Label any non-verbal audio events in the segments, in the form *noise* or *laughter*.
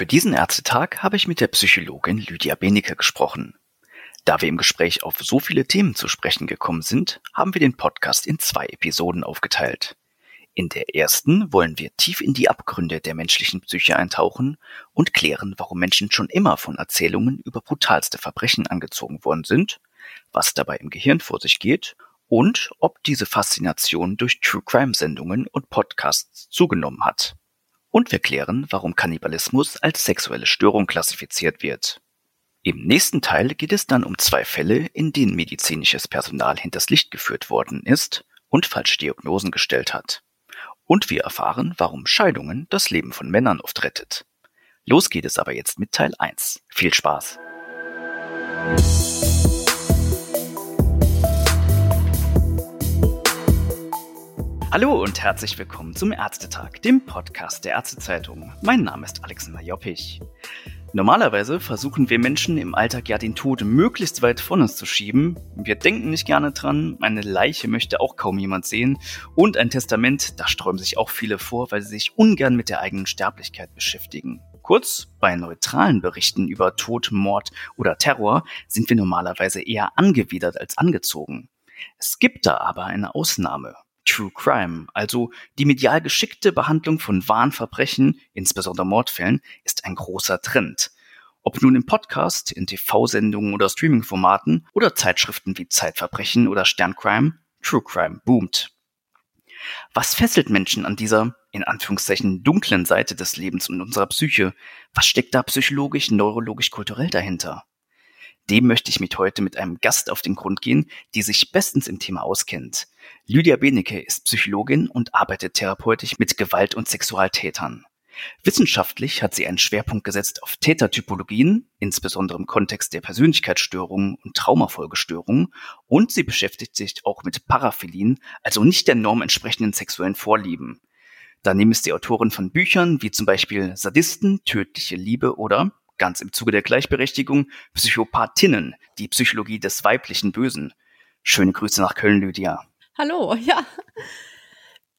Für diesen Ärztetag habe ich mit der Psychologin Lydia Benecke gesprochen. Da wir im Gespräch auf so viele Themen zu sprechen gekommen sind, haben wir den Podcast in zwei Episoden aufgeteilt. In der ersten wollen wir tief in die Abgründe der menschlichen Psyche eintauchen und klären, warum Menschen schon immer von Erzählungen über brutalste Verbrechen angezogen worden sind, was dabei im Gehirn vor sich geht und ob diese Faszination durch True Crime Sendungen und Podcasts zugenommen hat. Und wir klären, warum Kannibalismus als sexuelle Störung klassifiziert wird. Im nächsten Teil geht es dann um zwei Fälle, in denen medizinisches Personal hinters Licht geführt worden ist und falsche Diagnosen gestellt hat. Und wir erfahren, warum Scheidungen das Leben von Männern oft rettet. Los geht es aber jetzt mit Teil 1. Viel Spaß! Hallo und herzlich willkommen zum Ärztetag, dem Podcast der Ärztezeitung. Mein Name ist Alexander Joppich. Normalerweise versuchen wir Menschen im Alltag ja den Tod möglichst weit von uns zu schieben. Wir denken nicht gerne dran, eine Leiche möchte auch kaum jemand sehen und ein Testament, da sträuben sich auch viele vor, weil sie sich ungern mit der eigenen Sterblichkeit beschäftigen. Kurz, bei neutralen Berichten über Tod, Mord oder Terror sind wir normalerweise eher angewidert als angezogen. Es gibt da aber eine Ausnahme. True Crime, also die medial geschickte Behandlung von wahren Verbrechen, insbesondere Mordfällen, ist ein großer Trend. Ob nun im Podcast, in TV-Sendungen oder Streaming-Formaten oder Zeitschriften wie Zeitverbrechen oder Sterncrime, True Crime boomt. Was fesselt Menschen an dieser, in Anführungszeichen, dunklen Seite des Lebens und unserer Psyche? Was steckt da psychologisch, neurologisch, kulturell dahinter? Dem möchte ich mit heute mit einem Gast auf den Grund gehen, die sich bestens im Thema auskennt. Lydia Benecke ist Psychologin und arbeitet therapeutisch mit Gewalt- und Sexualtätern. Wissenschaftlich hat sie einen Schwerpunkt gesetzt auf Tätertypologien, insbesondere im Kontext der Persönlichkeitsstörungen und Traumafolgestörungen, und sie beschäftigt sich auch mit Paraphilien, also nicht der Norm entsprechenden sexuellen Vorlieben. Daneben ist sie Autorin von Büchern wie zum Beispiel Sadisten, Tödliche Liebe oder ganz im Zuge der Gleichberechtigung, Psychopathinnen, die Psychologie des weiblichen Bösen. Schöne Grüße nach Köln, Lydia. Hallo, *laughs* ja.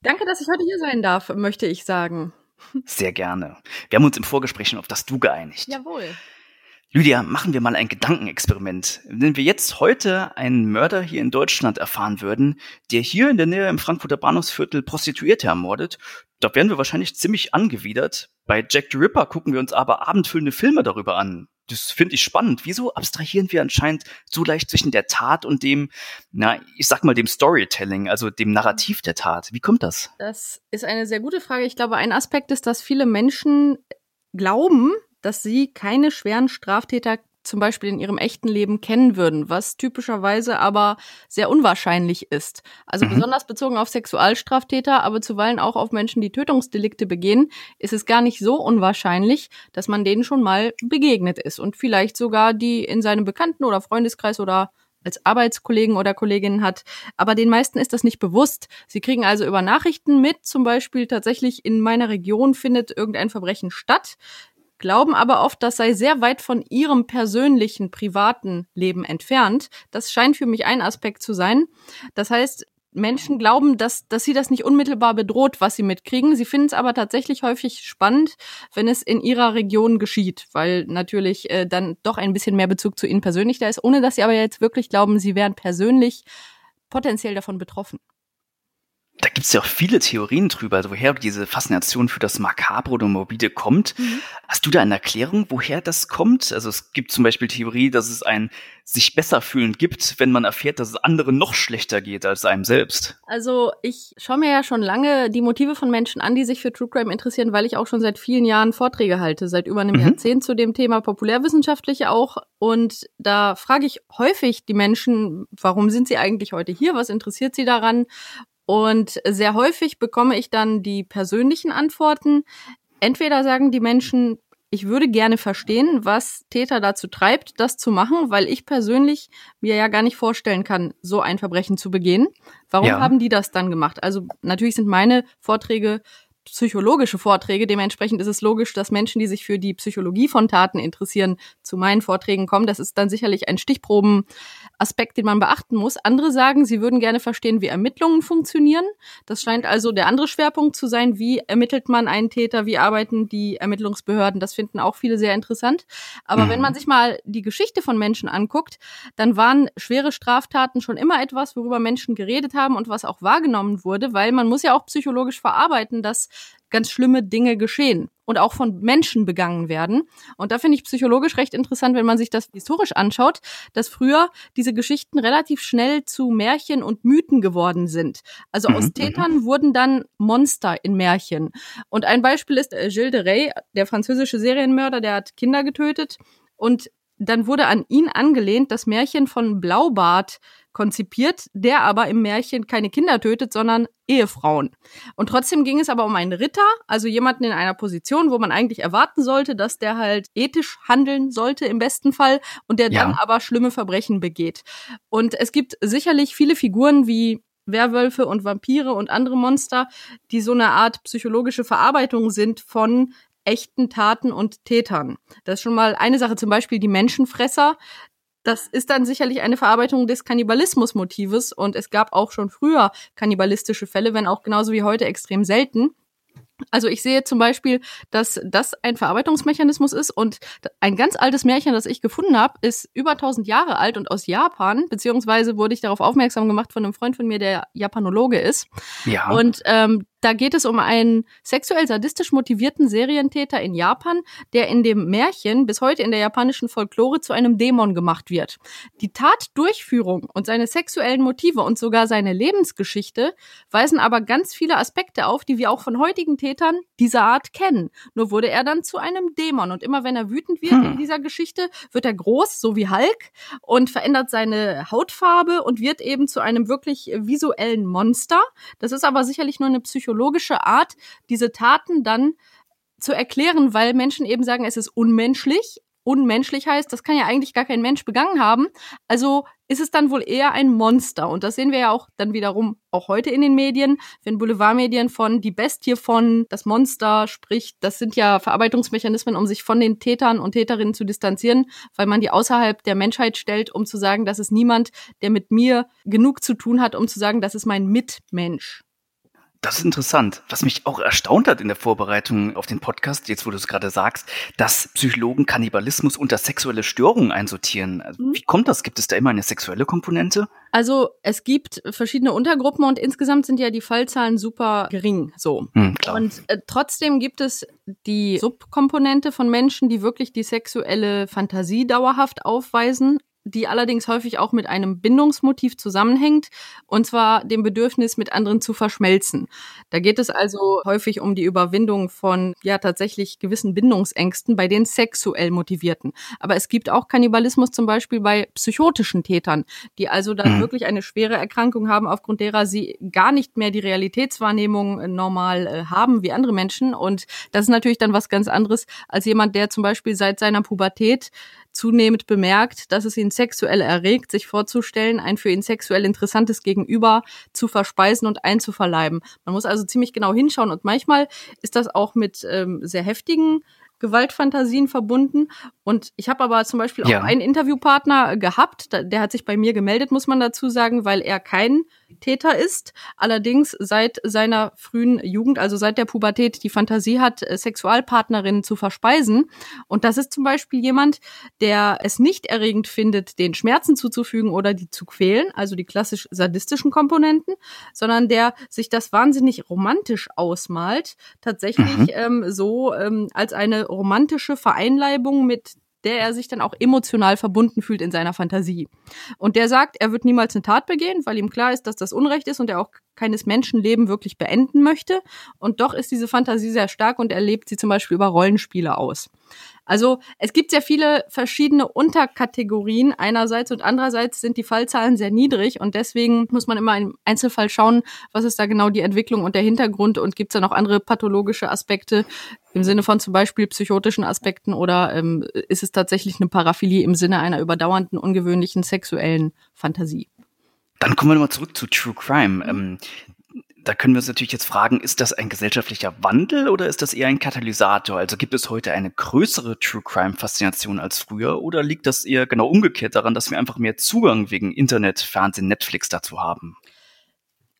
Danke, dass ich heute hier sein darf, möchte ich sagen. Sehr gerne. Wir haben uns im Vorgespräch schon auf das Du geeinigt. Jawohl. Lydia, machen wir mal ein Gedankenexperiment. Wenn wir jetzt heute einen Mörder hier in Deutschland erfahren würden, der hier in der Nähe im Frankfurter Bahnhofsviertel Prostituierte ermordet, da wären wir wahrscheinlich ziemlich angewidert. Bei Jack the Ripper gucken wir uns aber abendfüllende Filme darüber an. Das finde ich spannend. Wieso abstrahieren wir anscheinend so leicht zwischen der Tat und dem, na, ich sag mal, dem Storytelling, also dem Narrativ der Tat? Wie kommt das? Das ist eine sehr gute Frage. Ich glaube, ein Aspekt ist, dass viele Menschen glauben, dass sie keine schweren Straftäter zum Beispiel in ihrem echten Leben kennen würden, was typischerweise aber sehr unwahrscheinlich ist. Also mhm. besonders bezogen auf Sexualstraftäter, aber zuweilen auch auf Menschen, die Tötungsdelikte begehen, ist es gar nicht so unwahrscheinlich, dass man denen schon mal begegnet ist und vielleicht sogar die in seinem Bekannten- oder Freundeskreis oder als Arbeitskollegen oder Kolleginnen hat. Aber den meisten ist das nicht bewusst. Sie kriegen also über Nachrichten mit, zum Beispiel tatsächlich in meiner Region findet irgendein Verbrechen statt glauben aber oft, das sei sehr weit von ihrem persönlichen, privaten Leben entfernt. Das scheint für mich ein Aspekt zu sein. Das heißt, Menschen glauben, dass, dass sie das nicht unmittelbar bedroht, was sie mitkriegen. Sie finden es aber tatsächlich häufig spannend, wenn es in ihrer Region geschieht, weil natürlich äh, dann doch ein bisschen mehr Bezug zu ihnen persönlich da ist, ohne dass sie aber jetzt wirklich glauben, sie wären persönlich potenziell davon betroffen da gibt es ja auch viele Theorien drüber, also woher diese Faszination für das Makabre oder Morbide kommt. Mhm. Hast du da eine Erklärung, woher das kommt? Also es gibt zum Beispiel Theorie, dass es ein sich besser fühlen gibt, wenn man erfährt, dass es anderen noch schlechter geht als einem selbst. Also ich schaue mir ja schon lange die Motive von Menschen an, die sich für True Crime interessieren, weil ich auch schon seit vielen Jahren Vorträge halte, seit über einem mhm. Jahrzehnt zu dem Thema populärwissenschaftlich auch. Und da frage ich häufig die Menschen, warum sind sie eigentlich heute hier? Was interessiert sie daran? Und sehr häufig bekomme ich dann die persönlichen Antworten. Entweder sagen die Menschen, ich würde gerne verstehen, was Täter dazu treibt, das zu machen, weil ich persönlich mir ja gar nicht vorstellen kann, so ein Verbrechen zu begehen. Warum ja. haben die das dann gemacht? Also natürlich sind meine Vorträge psychologische Vorträge. Dementsprechend ist es logisch, dass Menschen, die sich für die Psychologie von Taten interessieren, zu meinen Vorträgen kommen. Das ist dann sicherlich ein Stichprobenaspekt, den man beachten muss. Andere sagen, sie würden gerne verstehen, wie Ermittlungen funktionieren. Das scheint also der andere Schwerpunkt zu sein. Wie ermittelt man einen Täter? Wie arbeiten die Ermittlungsbehörden? Das finden auch viele sehr interessant. Aber mhm. wenn man sich mal die Geschichte von Menschen anguckt, dann waren schwere Straftaten schon immer etwas, worüber Menschen geredet haben und was auch wahrgenommen wurde, weil man muss ja auch psychologisch verarbeiten, dass ganz schlimme Dinge geschehen und auch von Menschen begangen werden. Und da finde ich psychologisch recht interessant, wenn man sich das historisch anschaut, dass früher diese Geschichten relativ schnell zu Märchen und Mythen geworden sind. Also aus mhm, mhm. Tätern wurden dann Monster in Märchen. Und ein Beispiel ist äh, Gilles de Rais, der französische Serienmörder, der hat Kinder getötet und dann wurde an ihn angelehnt das Märchen von Blaubart konzipiert, der aber im Märchen keine Kinder tötet, sondern Ehefrauen. Und trotzdem ging es aber um einen Ritter, also jemanden in einer Position, wo man eigentlich erwarten sollte, dass der halt ethisch handeln sollte im besten Fall und der ja. dann aber schlimme Verbrechen begeht. Und es gibt sicherlich viele Figuren wie Werwölfe und Vampire und andere Monster, die so eine Art psychologische Verarbeitung sind von echten Taten und Tätern. Das ist schon mal eine Sache, zum Beispiel die Menschenfresser. Das ist dann sicherlich eine Verarbeitung des Kannibalismus-Motives und es gab auch schon früher kannibalistische Fälle, wenn auch genauso wie heute extrem selten. Also ich sehe zum Beispiel, dass das ein Verarbeitungsmechanismus ist und ein ganz altes Märchen, das ich gefunden habe, ist über 1000 Jahre alt und aus Japan, beziehungsweise wurde ich darauf aufmerksam gemacht von einem Freund von mir, der Japanologe ist. Ja. Und ähm, da geht es um einen sexuell sadistisch motivierten Serientäter in Japan, der in dem Märchen bis heute in der japanischen Folklore zu einem Dämon gemacht wird. Die Tatdurchführung und seine sexuellen Motive und sogar seine Lebensgeschichte weisen aber ganz viele Aspekte auf, die wir auch von heutigen Tätern dieser Art kennen. Nur wurde er dann zu einem Dämon und immer wenn er wütend wird hm. in dieser Geschichte, wird er groß, so wie Hulk und verändert seine Hautfarbe und wird eben zu einem wirklich visuellen Monster. Das ist aber sicherlich nur eine Psychologie psychologische Art, diese Taten dann zu erklären, weil Menschen eben sagen, es ist unmenschlich. Unmenschlich heißt, das kann ja eigentlich gar kein Mensch begangen haben. Also ist es dann wohl eher ein Monster. Und das sehen wir ja auch dann wiederum auch heute in den Medien, wenn Boulevardmedien von die Bestie von das Monster spricht. Das sind ja Verarbeitungsmechanismen, um sich von den Tätern und Täterinnen zu distanzieren, weil man die außerhalb der Menschheit stellt, um zu sagen, das ist niemand, der mit mir genug zu tun hat, um zu sagen, das ist mein Mitmensch. Das ist interessant. Was mich auch erstaunt hat in der Vorbereitung auf den Podcast, jetzt wo du es gerade sagst, dass Psychologen Kannibalismus unter sexuelle Störungen einsortieren. Also, mhm. Wie kommt das? Gibt es da immer eine sexuelle Komponente? Also es gibt verschiedene Untergruppen und insgesamt sind ja die Fallzahlen super gering. So. Mhm, und äh, trotzdem gibt es die Subkomponente von Menschen, die wirklich die sexuelle Fantasie dauerhaft aufweisen, die allerdings häufig auch mit einem Bindungsmotiv zusammenhängt, und zwar dem Bedürfnis, mit anderen zu verschmelzen. Da geht es also häufig um die Überwindung von ja tatsächlich gewissen Bindungsängsten bei den sexuell motivierten. Aber es gibt auch Kannibalismus zum Beispiel bei psychotischen Tätern, die also dann mhm. wirklich eine schwere Erkrankung haben, aufgrund derer sie gar nicht mehr die Realitätswahrnehmung äh, normal äh, haben wie andere Menschen. Und das ist natürlich dann was ganz anderes als jemand, der zum Beispiel seit seiner Pubertät zunehmend bemerkt, dass es ihn sexuell erregt, sich vorzustellen, ein für ihn sexuell interessantes Gegenüber zu verspeisen und einzuverleiben. Man muss also ziemlich genau hinschauen und manchmal ist das auch mit ähm, sehr heftigen Gewaltfantasien verbunden. Und ich habe aber zum Beispiel auch ja. einen Interviewpartner gehabt, der hat sich bei mir gemeldet, muss man dazu sagen, weil er kein Täter ist, allerdings seit seiner frühen Jugend, also seit der Pubertät, die Fantasie hat, äh, Sexualpartnerinnen zu verspeisen. Und das ist zum Beispiel jemand, der es nicht erregend findet, den Schmerzen zuzufügen oder die zu quälen, also die klassisch sadistischen Komponenten, sondern der sich das wahnsinnig romantisch ausmalt, tatsächlich mhm. ähm, so ähm, als eine romantische Vereinleibung mit der er sich dann auch emotional verbunden fühlt in seiner Fantasie. Und der sagt, er wird niemals eine Tat begehen, weil ihm klar ist, dass das Unrecht ist und er auch keines Menschenleben wirklich beenden möchte. Und doch ist diese Fantasie sehr stark und er lebt sie zum Beispiel über Rollenspiele aus. Also es gibt sehr viele verschiedene Unterkategorien einerseits und andererseits sind die Fallzahlen sehr niedrig und deswegen muss man immer im Einzelfall schauen, was ist da genau die Entwicklung und der Hintergrund und gibt es da noch andere pathologische Aspekte im Sinne von zum Beispiel psychotischen Aspekten oder ähm, ist es tatsächlich eine Paraphilie im Sinne einer überdauernden, ungewöhnlichen sexuellen Fantasie? Dann kommen wir nochmal zurück zu True Crime. Ähm, Da können wir uns natürlich jetzt fragen, ist das ein gesellschaftlicher Wandel oder ist das eher ein Katalysator? Also gibt es heute eine größere True Crime Faszination als früher oder liegt das eher genau umgekehrt daran, dass wir einfach mehr Zugang wegen Internet, Fernsehen, Netflix dazu haben?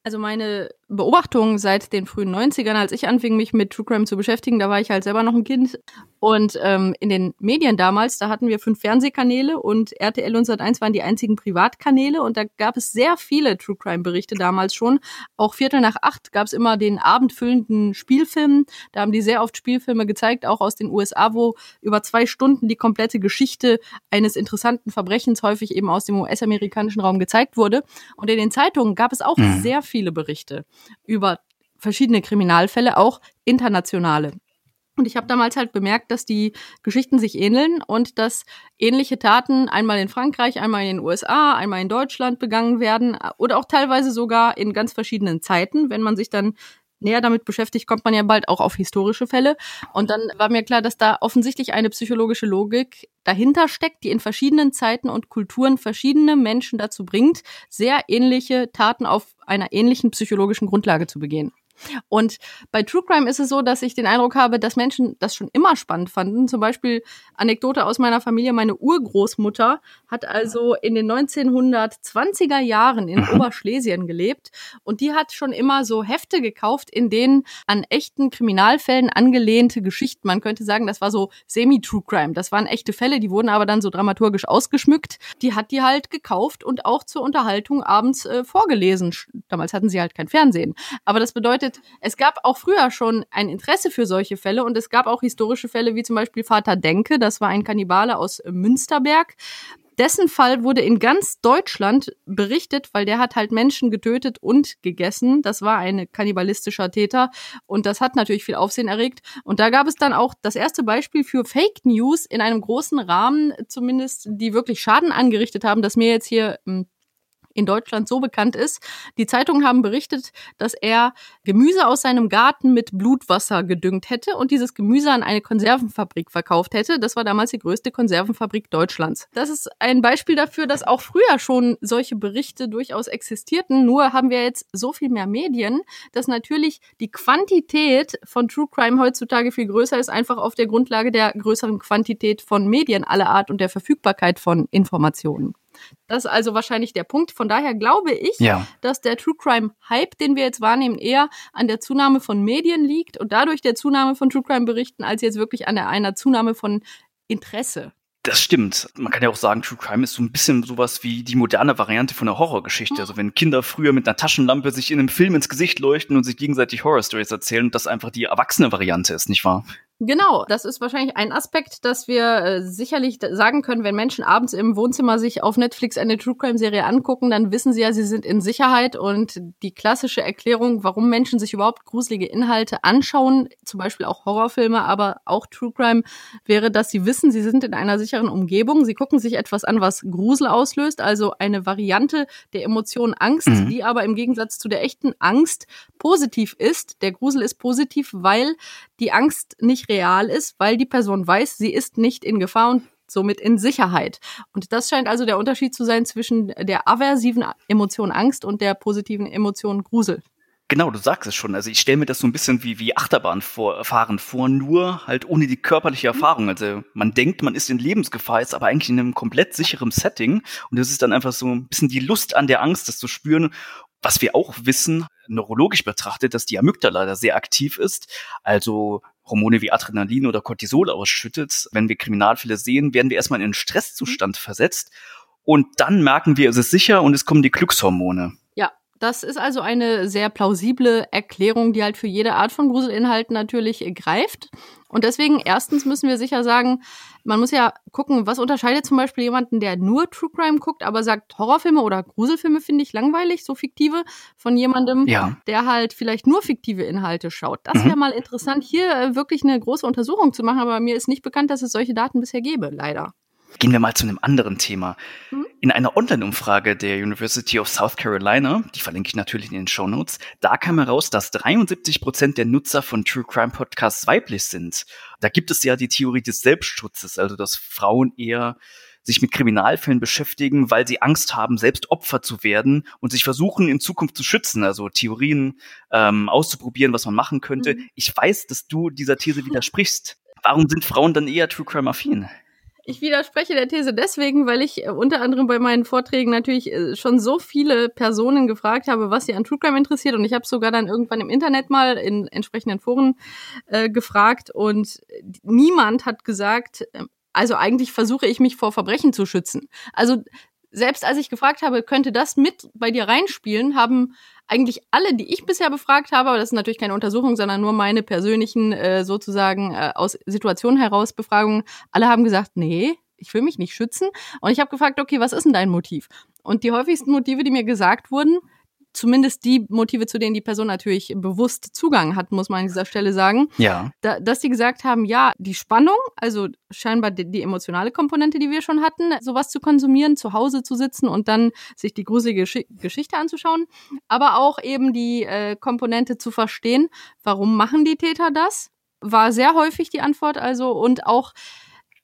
Also meine Beobachtung seit den frühen 90ern, als ich anfing, mich mit True Crime zu beschäftigen, da war ich halt selber noch ein Kind. Und ähm, in den Medien damals, da hatten wir fünf Fernsehkanäle und RTL und Sat1 waren die einzigen Privatkanäle und da gab es sehr viele True Crime Berichte damals schon. Auch Viertel nach acht gab es immer den abendfüllenden Spielfilm. Da haben die sehr oft Spielfilme gezeigt, auch aus den USA, wo über zwei Stunden die komplette Geschichte eines interessanten Verbrechens häufig eben aus dem US-amerikanischen Raum gezeigt wurde. Und in den Zeitungen gab es auch mhm. sehr viele Berichte über verschiedene Kriminalfälle, auch internationale. Und ich habe damals halt bemerkt, dass die Geschichten sich ähneln und dass ähnliche Taten einmal in Frankreich, einmal in den USA, einmal in Deutschland begangen werden oder auch teilweise sogar in ganz verschiedenen Zeiten. Wenn man sich dann näher damit beschäftigt, kommt man ja bald auch auf historische Fälle. Und dann war mir klar, dass da offensichtlich eine psychologische Logik dahinter steckt, die in verschiedenen Zeiten und Kulturen verschiedene Menschen dazu bringt, sehr ähnliche Taten auf einer ähnlichen psychologischen Grundlage zu begehen. Und bei True Crime ist es so, dass ich den Eindruck habe, dass Menschen das schon immer spannend fanden. Zum Beispiel Anekdote aus meiner Familie. Meine Urgroßmutter hat also in den 1920er Jahren in mhm. Oberschlesien gelebt und die hat schon immer so Hefte gekauft, in denen an echten Kriminalfällen angelehnte Geschichten. Man könnte sagen, das war so Semi-True Crime. Das waren echte Fälle, die wurden aber dann so dramaturgisch ausgeschmückt. Die hat die halt gekauft und auch zur Unterhaltung abends äh, vorgelesen. Damals hatten sie halt kein Fernsehen. Aber das bedeutet, bedeutet, es gab auch früher schon ein Interesse für solche Fälle und es gab auch historische Fälle wie zum Beispiel Vater Denke, das war ein Kannibale aus Münsterberg. Dessen Fall wurde in ganz Deutschland berichtet, weil der hat halt Menschen getötet und gegessen. Das war ein kannibalistischer Täter und das hat natürlich viel Aufsehen erregt. Und da gab es dann auch das erste Beispiel für Fake News in einem großen Rahmen, zumindest die wirklich Schaden angerichtet haben, dass mir jetzt hier hm, in Deutschland so bekannt ist. Die Zeitungen haben berichtet, dass er Gemüse aus seinem Garten mit Blutwasser gedüngt hätte und dieses Gemüse an eine Konservenfabrik verkauft hätte. Das war damals die größte Konservenfabrik Deutschlands. Das ist ein Beispiel dafür, dass auch früher schon solche Berichte durchaus existierten. Nur haben wir jetzt so viel mehr Medien, dass natürlich die Quantität von True Crime heutzutage viel größer ist, einfach auf der Grundlage der größeren Quantität von Medien aller Art und der Verfügbarkeit von Informationen. Das ist also wahrscheinlich der Punkt. Von daher glaube ich, ja. dass der True Crime Hype, den wir jetzt wahrnehmen, eher an der Zunahme von Medien liegt und dadurch der Zunahme von True Crime Berichten, als jetzt wirklich an der, einer Zunahme von Interesse. Das stimmt. Man kann ja auch sagen, True Crime ist so ein bisschen sowas wie die moderne Variante von einer Horrorgeschichte. Also wenn Kinder früher mit einer Taschenlampe sich in einem Film ins Gesicht leuchten und sich gegenseitig Horrorstories erzählen und das einfach die erwachsene Variante ist, nicht wahr? Genau, das ist wahrscheinlich ein Aspekt, dass wir äh, sicherlich sagen können, wenn Menschen abends im Wohnzimmer sich auf Netflix eine True Crime Serie angucken, dann wissen sie ja, sie sind in Sicherheit und die klassische Erklärung, warum Menschen sich überhaupt gruselige Inhalte anschauen, zum Beispiel auch Horrorfilme, aber auch True Crime, wäre, dass sie wissen, sie sind in einer sicheren Umgebung, sie gucken sich etwas an, was Grusel auslöst, also eine Variante der Emotion Angst, mhm. die aber im Gegensatz zu der echten Angst positiv ist. Der Grusel ist positiv, weil die Angst nicht real ist, weil die Person weiß, sie ist nicht in Gefahr und somit in Sicherheit. Und das scheint also der Unterschied zu sein zwischen der aversiven Emotion Angst und der positiven Emotion Grusel. Genau, du sagst es schon. Also ich stelle mir das so ein bisschen wie, wie Achterbahnfahren vor, nur halt ohne die körperliche mhm. Erfahrung. Also man denkt, man ist in Lebensgefahr, ist aber eigentlich in einem komplett sicheren Setting. Und das ist dann einfach so ein bisschen die Lust an der Angst, das zu spüren. Was wir auch wissen, neurologisch betrachtet, dass die Amygdala da sehr aktiv ist. Also Hormone wie Adrenalin oder Cortisol ausschüttet. Wenn wir Kriminalfälle sehen, werden wir erstmal in einen Stresszustand mhm. versetzt und dann merken wir, es ist sicher und es kommen die Glückshormone. Ja, das ist also eine sehr plausible Erklärung, die halt für jede Art von Gruselinhalten natürlich greift. Und deswegen, erstens müssen wir sicher sagen, man muss ja gucken, was unterscheidet zum Beispiel jemanden, der nur True Crime guckt, aber sagt, Horrorfilme oder Gruselfilme finde ich langweilig, so fiktive, von jemandem, ja. der halt vielleicht nur fiktive Inhalte schaut. Das wäre mhm. mal interessant, hier äh, wirklich eine große Untersuchung zu machen, aber mir ist nicht bekannt, dass es solche Daten bisher gäbe, leider. Gehen wir mal zu einem anderen Thema. Mhm. In einer Online-Umfrage der University of South Carolina, die verlinke ich natürlich in den Show Notes, da kam heraus, dass 73 Prozent der Nutzer von True Crime Podcasts weiblich sind. Da gibt es ja die Theorie des Selbstschutzes, also dass Frauen eher sich mit Kriminalfällen beschäftigen, weil sie Angst haben, selbst Opfer zu werden und sich versuchen, in Zukunft zu schützen, also Theorien ähm, auszuprobieren, was man machen könnte. Mhm. Ich weiß, dass du dieser These widersprichst. Warum sind Frauen dann eher True Crime affin? Ich widerspreche der These deswegen, weil ich äh, unter anderem bei meinen Vorträgen natürlich äh, schon so viele Personen gefragt habe, was sie an True Crime interessiert. Und ich habe sogar dann irgendwann im Internet mal in entsprechenden Foren äh, gefragt und niemand hat gesagt, ähm, also eigentlich versuche ich mich vor Verbrechen zu schützen. Also selbst als ich gefragt habe, könnte das mit bei dir reinspielen, haben eigentlich alle, die ich bisher befragt habe, aber das ist natürlich keine Untersuchung, sondern nur meine persönlichen äh, sozusagen äh, aus Situationen heraus Befragungen, alle haben gesagt, nee, ich will mich nicht schützen. Und ich habe gefragt, okay, was ist denn dein Motiv? Und die häufigsten Motive, die mir gesagt wurden, zumindest die Motive, zu denen die Person natürlich bewusst Zugang hat, muss man an dieser Stelle sagen. Ja. Da, dass die gesagt haben, ja, die Spannung, also scheinbar die, die, emotionale Komponente, die wir schon hatten, sowas zu konsumieren, zu Hause zu sitzen und dann sich die gruselige Gesch Geschichte anzuschauen, aber auch eben die äh, Komponente zu verstehen, warum machen die Täter das? War sehr häufig die Antwort also und auch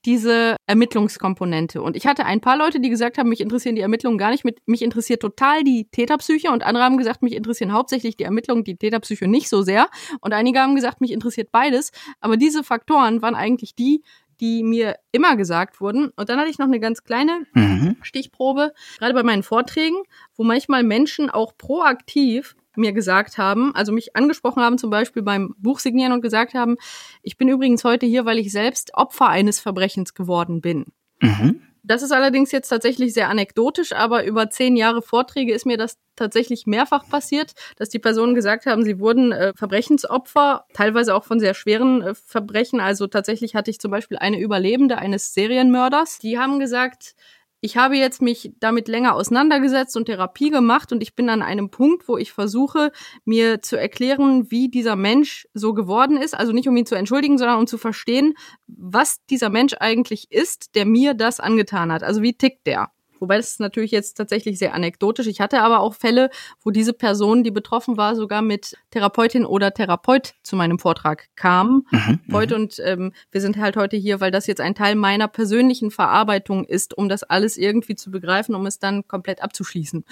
diese Ermittlungskomponente. Und ich hatte ein paar Leute, die gesagt haben, mich interessieren die Ermittlungen gar nicht, mich interessiert total die Täterpsyche und andere haben gesagt, mich interessieren hauptsächlich die Ermittlungen, die Täterpsyche nicht so sehr. Und einige haben gesagt, mich interessiert beides. Aber diese Faktoren waren eigentlich die, die mir immer gesagt wurden. Und dann hatte ich noch eine ganz kleine mhm. Stichprobe, gerade bei meinen Vorträgen, wo manchmal Menschen auch proaktiv mir gesagt haben, also mich angesprochen haben, zum Beispiel beim Buchsignieren und gesagt haben, ich bin übrigens heute hier, weil ich selbst Opfer eines Verbrechens geworden bin. Mhm. Das ist allerdings jetzt tatsächlich sehr anekdotisch, aber über zehn Jahre Vorträge ist mir das tatsächlich mehrfach passiert, dass die Personen gesagt haben, sie wurden äh, Verbrechensopfer, teilweise auch von sehr schweren äh, Verbrechen. Also tatsächlich hatte ich zum Beispiel eine Überlebende eines Serienmörders. Die haben gesagt, ich habe jetzt mich damit länger auseinandergesetzt und Therapie gemacht und ich bin an einem Punkt, wo ich versuche, mir zu erklären, wie dieser Mensch so geworden ist. Also nicht um ihn zu entschuldigen, sondern um zu verstehen, was dieser Mensch eigentlich ist, der mir das angetan hat. Also wie tickt der? Wobei das ist natürlich jetzt tatsächlich sehr anekdotisch. Ich hatte aber auch Fälle, wo diese Person, die betroffen war, sogar mit Therapeutin oder Therapeut zu meinem Vortrag kam. Mhm, mhm, heute und ähm, wir sind halt heute hier, weil das jetzt ein Teil meiner persönlichen Verarbeitung ist, um das alles irgendwie zu begreifen, um es dann komplett abzuschließen.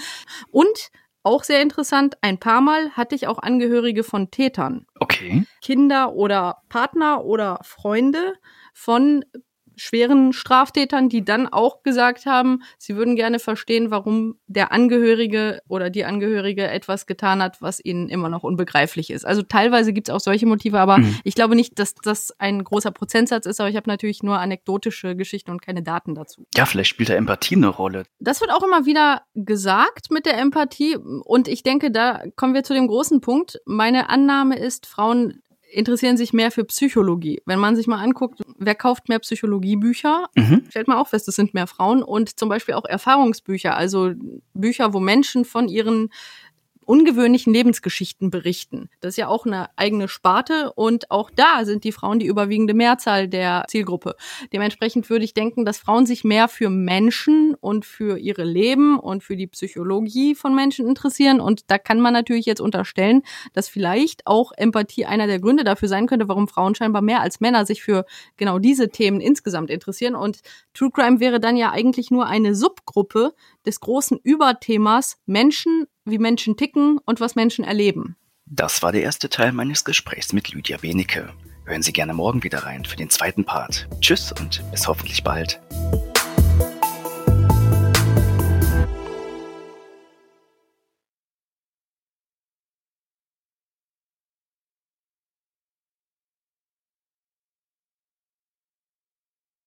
Und auch sehr interessant, ein paar Mal hatte ich auch Angehörige von Tätern. Okay. Kinder oder Partner oder Freunde von schweren Straftätern, die dann auch gesagt haben, sie würden gerne verstehen, warum der Angehörige oder die Angehörige etwas getan hat, was ihnen immer noch unbegreiflich ist. Also teilweise gibt es auch solche Motive, aber mhm. ich glaube nicht, dass das ein großer Prozentsatz ist, aber ich habe natürlich nur anekdotische Geschichten und keine Daten dazu. Ja, vielleicht spielt da Empathie eine Rolle. Das wird auch immer wieder gesagt mit der Empathie und ich denke, da kommen wir zu dem großen Punkt. Meine Annahme ist, Frauen interessieren sich mehr für Psychologie. Wenn man sich mal anguckt, wer kauft mehr Psychologiebücher, mhm. stellt man auch fest, es sind mehr Frauen und zum Beispiel auch Erfahrungsbücher, also Bücher, wo Menschen von ihren ungewöhnlichen Lebensgeschichten berichten. Das ist ja auch eine eigene Sparte und auch da sind die Frauen die überwiegende Mehrzahl der Zielgruppe. Dementsprechend würde ich denken, dass Frauen sich mehr für Menschen und für ihre Leben und für die Psychologie von Menschen interessieren und da kann man natürlich jetzt unterstellen, dass vielleicht auch Empathie einer der Gründe dafür sein könnte, warum Frauen scheinbar mehr als Männer sich für genau diese Themen insgesamt interessieren und True Crime wäre dann ja eigentlich nur eine Subgruppe des großen Überthemas Menschen wie Menschen ticken und was Menschen erleben. Das war der erste Teil meines Gesprächs mit Lydia Benecke. Hören Sie gerne morgen wieder rein für den zweiten Part. Tschüss und bis hoffentlich bald.